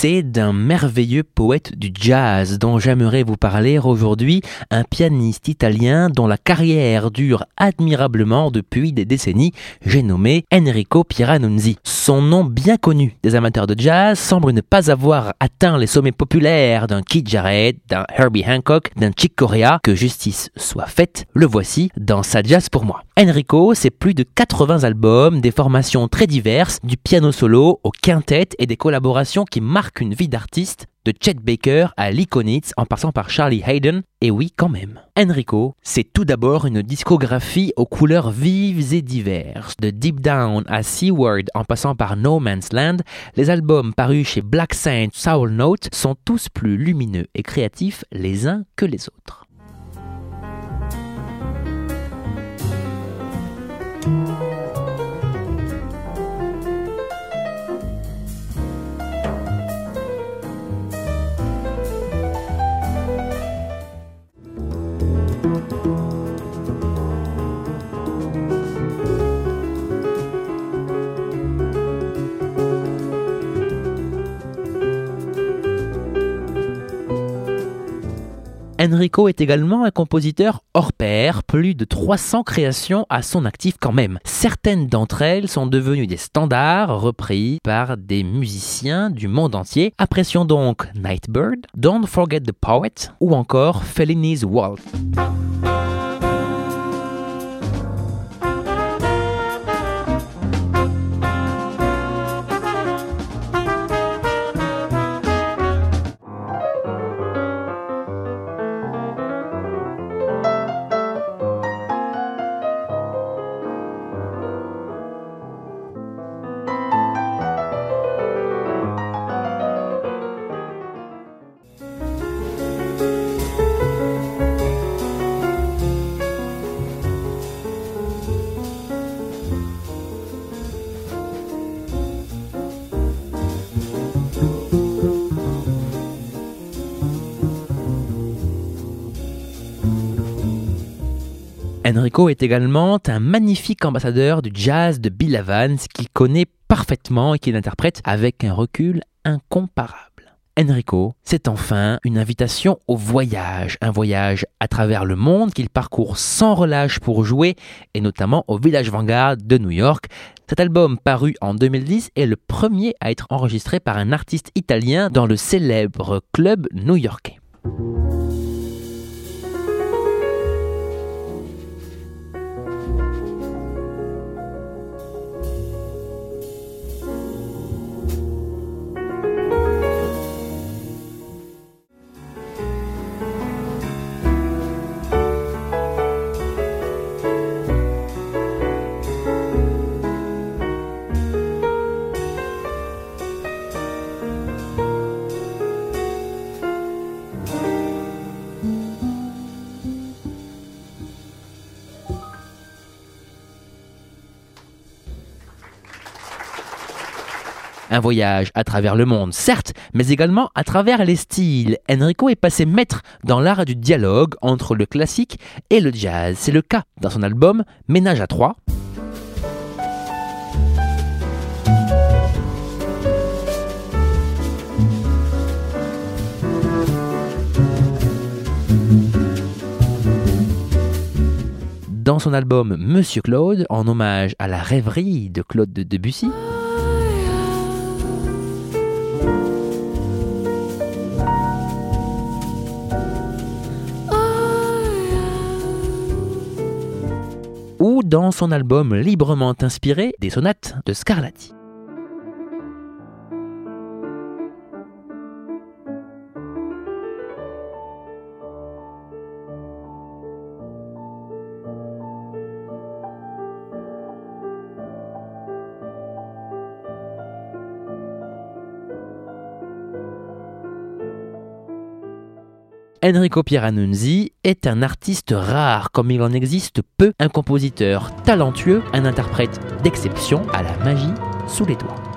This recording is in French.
c'est d'un merveilleux poète du jazz dont j'aimerais vous parler aujourd'hui, un pianiste italien dont la carrière dure admirablement depuis des décennies, j'ai nommé Enrico Pieranunzi. Son nom bien connu des amateurs de jazz semble ne pas avoir atteint les sommets populaires d'un Keith Jarrett, d'un Herbie Hancock, d'un Chick Corea, que justice soit faite, le voici dans sa jazz pour moi. Enrico, c'est plus de 80 albums, des formations très diverses, du piano solo au quintet et des collaborations qui marquent une vie d'artiste, de Chet Baker à Lee Konitz en passant par Charlie Hayden, et oui quand même. Enrico, c'est tout d'abord une discographie aux couleurs vives et diverses. De Deep Down à Seaward en passant par No Man's Land, les albums parus chez Black Saint Soul Note sont tous plus lumineux et créatifs les uns que les autres. Enrico est également un compositeur hors pair, plus de 300 créations à son actif quand même. Certaines d'entre elles sont devenues des standards repris par des musiciens du monde entier. Apprécions donc Nightbird, Don't Forget the Poet ou encore Fellini's Waltz. Enrico est également un magnifique ambassadeur du jazz de Bill Evans qu'il connaît parfaitement et qu'il interprète avec un recul incomparable. Enrico, c'est enfin une invitation au voyage, un voyage à travers le monde qu'il parcourt sans relâche pour jouer, et notamment au Village Vanguard de New York. Cet album, paru en 2010, est le premier à être enregistré par un artiste italien dans le célèbre club new-yorkais. Un voyage à travers le monde, certes, mais également à travers les styles. Enrico est passé maître dans l'art du dialogue entre le classique et le jazz. C'est le cas dans son album Ménage à trois. Dans son album Monsieur Claude, en hommage à la rêverie de Claude de Debussy. Dans son album librement inspiré des sonates de Scarlatti. Enrico Pieranunzi est un artiste rare comme il en existe peu, un compositeur talentueux, un interprète d'exception à la magie sous les doigts.